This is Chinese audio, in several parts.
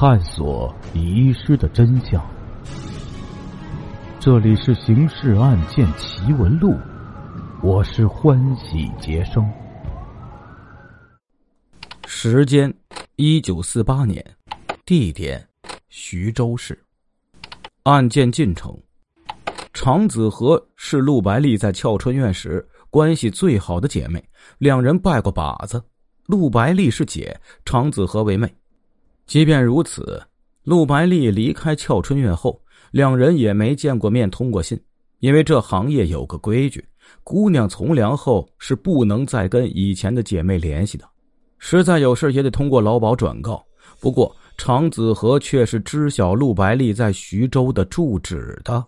探索遗失的真相。这里是《刑事案件奇闻录》，我是欢喜杰生。时间：一九四八年，地点：徐州市。案件进程：常子和是陆白丽在俏春院时关系最好的姐妹，两人拜过把子。陆白丽是姐，常子和为妹。即便如此，陆白丽离开俏春院后，两人也没见过面、通过信，因为这行业有个规矩：姑娘从良后是不能再跟以前的姐妹联系的，实在有事也得通过劳保转告。不过，常子和却是知晓陆白丽在徐州的住址的。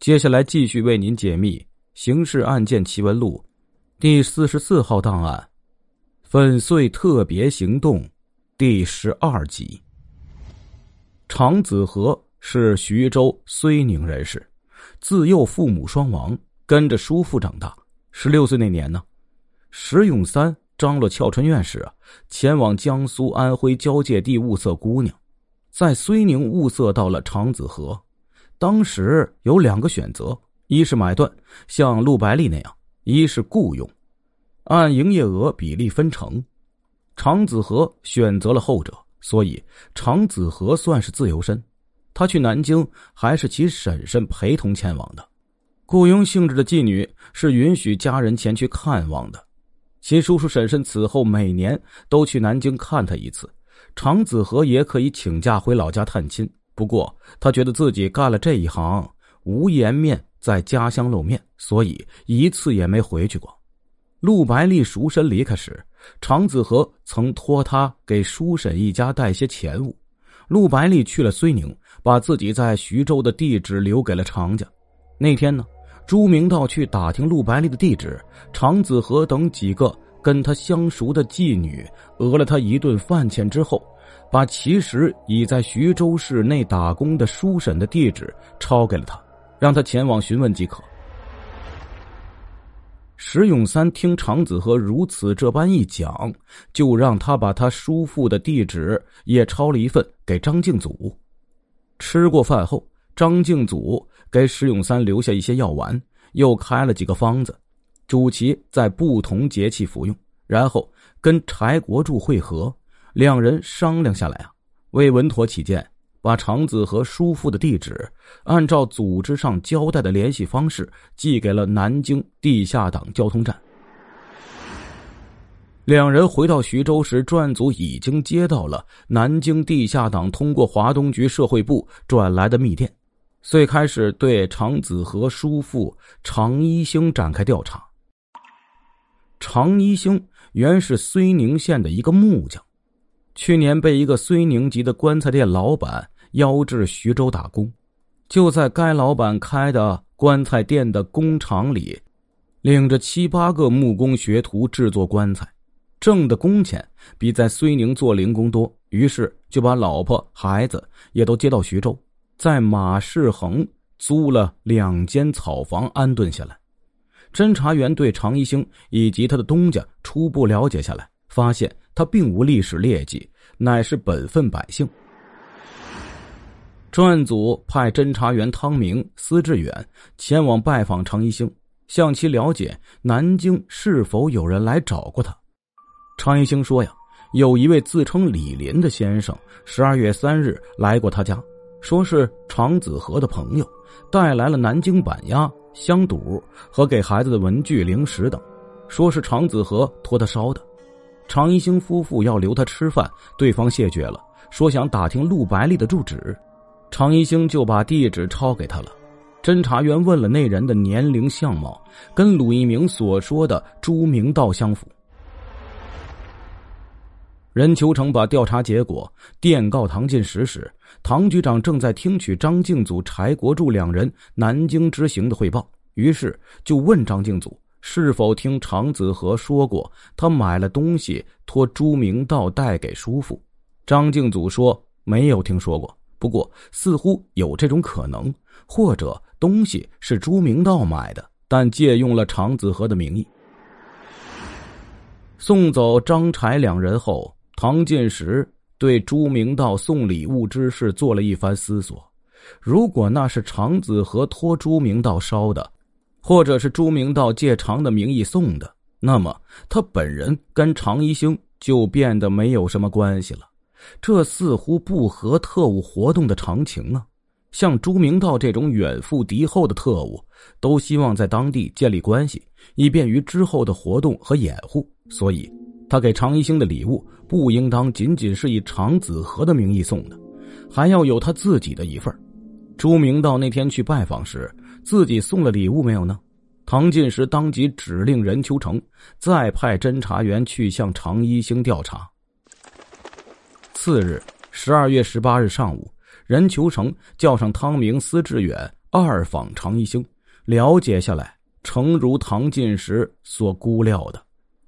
接下来继续为您解密《刑事案件奇闻录》第四十四号档案：粉碎特别行动。第十二集。常子和是徐州睢宁人士，自幼父母双亡，跟着叔父长大。十六岁那年呢，石永三张罗俏春院时啊，前往江苏安徽交界地物色姑娘，在睢宁物色到了常子和。当时有两个选择：一是买断，像陆白丽那样；一是雇佣，按营业额比例分成。常子和选择了后者，所以常子和算是自由身。他去南京还是其婶婶陪同前往的。雇佣性质的妓女是允许家人前去看望的。其叔叔婶婶此后每年都去南京看他一次。常子和也可以请假回老家探亲，不过他觉得自己干了这一行无颜面在家乡露面，所以一次也没回去过。陆白丽赎身离开时。常子和曾托他给叔婶一家带些钱物，陆白丽去了睢宁，把自己在徐州的地址留给了常家。那天呢，朱明道去打听陆白丽的地址，常子和等几个跟他相熟的妓女讹了他一顿饭钱之后，把其实已在徐州市内打工的叔婶的地址抄给了他，让他前往询问即可。石永三听常子和如此这般一讲，就让他把他叔父的地址也抄了一份给张敬祖。吃过饭后，张敬祖给石永三留下一些药丸，又开了几个方子，主其在不同节气服用。然后跟柴国柱会合，两人商量下来啊，为稳妥起见。把常子和叔父的地址，按照组织上交代的联系方式寄给了南京地下党交通站。两人回到徐州时，专案组已经接到了南京地下党通过华东局社会部转来的密电，遂开始对常子和叔父常一兴展开调查。常一兴原是睢宁县的一个木匠。去年被一个睢宁籍的棺材店老板邀至徐州打工，就在该老板开的棺材店的工厂里，领着七八个木工学徒制作棺材，挣的工钱比在睢宁做零工多。于是就把老婆孩子也都接到徐州，在马世恒租了两间草房安顿下来。侦查员对常一星以及他的东家初步了解下来。发现他并无历史劣迹，乃是本分百姓。专案组派侦查员汤明、司志远前往拜访常一星，向其了解南京是否有人来找过他。常一星说：“呀，有一位自称李林的先生，十二月三日来过他家，说是常子和的朋友，带来了南京板鸭、香肚和给孩子的文具、零食等，说是常子和托他捎的。”常一星夫妇要留他吃饭，对方谢绝了，说想打听陆白丽的住址。常一星就把地址抄给他了。侦查员问了那人的年龄、相貌，跟鲁一鸣所说的朱明道相符。任秋成把调查结果电告唐进时时，唐局长正在听取张敬祖、柴国柱两人南京之行的汇报，于是就问张敬祖。是否听常子和说过，他买了东西托朱明道带给叔父？张敬祖说没有听说过，不过似乎有这种可能，或者东西是朱明道买的，但借用了常子和的名义。送走张柴两人后，唐进时对朱明道送礼物之事做了一番思索。如果那是常子和托朱明道烧的，或者是朱明道借常的名义送的，那么他本人跟常一星就变得没有什么关系了。这似乎不合特务活动的常情啊！像朱明道这种远赴敌后的特务，都希望在当地建立关系，以便于之后的活动和掩护。所以，他给常一星的礼物不应当仅仅是以常子和的名义送的，还要有他自己的一份。朱明道那天去拜访时，自己送了礼物没有呢？唐进时当即指令任秋成再派侦查员去向常一星调查。次日，十二月十八日上午，任秋成叫上汤明、司志远二访常一星，了解下来，诚如唐进时所估料的。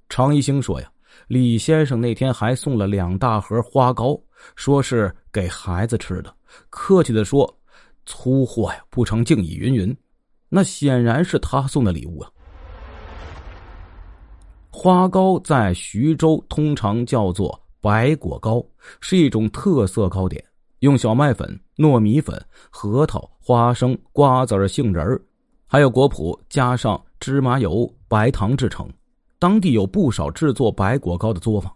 常一星说：“呀，李先生那天还送了两大盒花糕，说是给孩子吃的。客气的说。”粗货呀，不成敬意。云云，那显然是他送的礼物啊。花糕在徐州通常叫做白果糕，是一种特色糕点，用小麦粉、糯米粉、核桃、花生、瓜子、杏仁，还有果脯，加上芝麻油、白糖制成。当地有不少制作白果糕的作坊，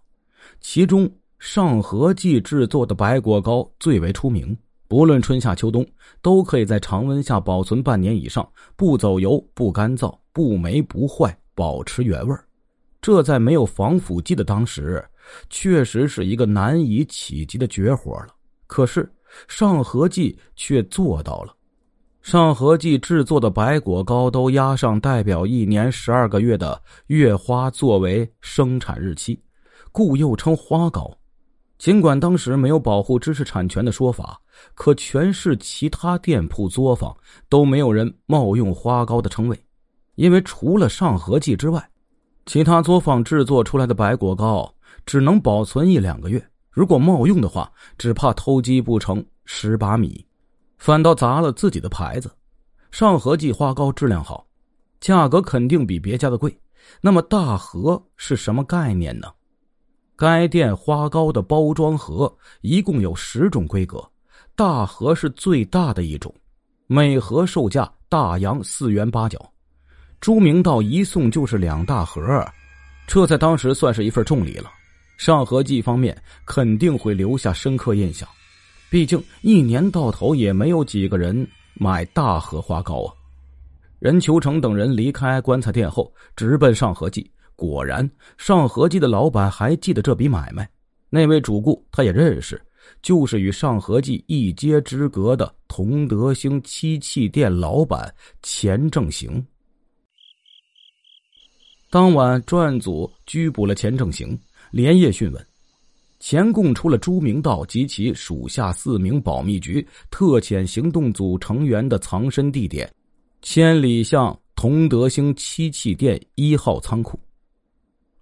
其中上合记制作的白果糕最为出名。不论春夏秋冬，都可以在常温下保存半年以上，不走油、不干燥、不霉不坏，保持原味这在没有防腐剂的当时，确实是一个难以企及的绝活了。可是上合记却做到了。上合记制作的白果糕都压上代表一年十二个月的月花作为生产日期，故又称花糕。尽管当时没有保护知识产权的说法。可全市其他店铺作坊都没有人冒用花糕的称谓，因为除了上合记之外，其他作坊制作出来的白果糕只能保存一两个月。如果冒用的话，只怕偷鸡不成蚀把米，反倒砸了自己的牌子。上合记花糕质量好，价格肯定比别家的贵。那么大盒是什么概念呢？该店花糕的包装盒一共有十种规格。大盒是最大的一种，每盒售价大洋四元八角。朱明道一送就是两大盒，这在当时算是一份重礼了。上合记方面肯定会留下深刻印象，毕竟一年到头也没有几个人买大荷花糕啊。任求成等人离开棺材店后，直奔上合记。果然，上合记的老板还记得这笔买卖，那位主顾他也认识。就是与上合记一街之隔的同德兴漆器店老板钱正行。当晚，专案组拘捕了钱正行，连夜讯问。钱供出了朱明道及其属下四名保密局特遣行动组成员的藏身地点：千里巷同德兴漆器店一号仓库。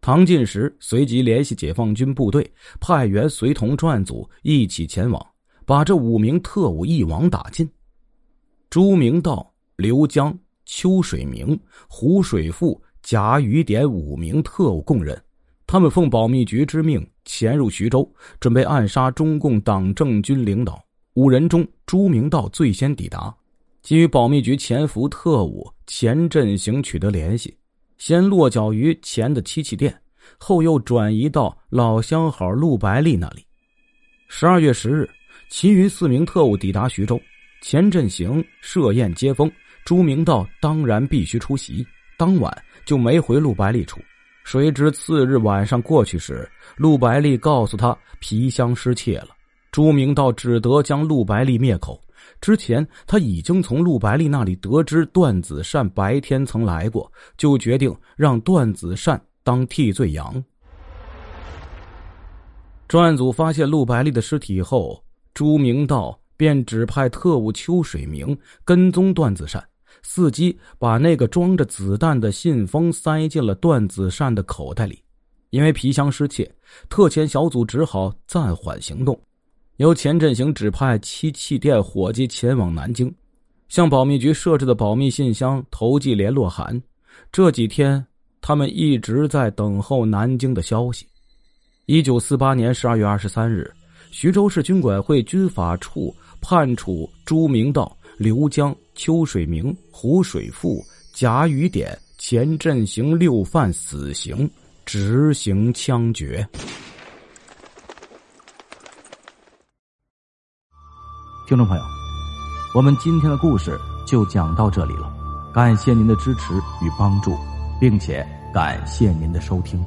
唐进时随即联系解放军部队，派员随同专案组一起前往，把这五名特务一网打尽。朱明道、刘江、邱水明、胡水富、贾雨点五名特务供认，他们奉保密局之命潜入徐州，准备暗杀中共党政军领导。五人中，朱明道最先抵达，基于保密局潜伏特务钱振行取得联系。先落脚于钱的漆器店，后又转移到老相好陆白丽那里。十二月十日，其余四名特务抵达徐州，钱振行设宴接风，朱明道当然必须出席。当晚就没回陆白丽处。谁知次日晚上过去时，陆白丽告诉他皮箱失窃了，朱明道只得将陆白丽灭口。之前他已经从陆白丽那里得知段子善白天曾来过，就决定让段子善当替罪羊。专案组发现陆白丽的尸体后，朱明道便指派特务邱水明跟踪段子善，伺机把那个装着子弹的信封塞进了段子善的口袋里。因为皮箱失窃，特遣小组只好暂缓行动。由钱振行指派漆器店伙计前往南京，向保密局设置的保密信箱投寄联络函。这几天，他们一直在等候南京的消息。一九四八年十二月二十三日，徐州市军管会军法处判处朱明道、刘江、邱水明、胡水富、贾雨点钱振行六犯死刑，执行枪决。听众朋友，我们今天的故事就讲到这里了，感谢您的支持与帮助，并且感谢您的收听。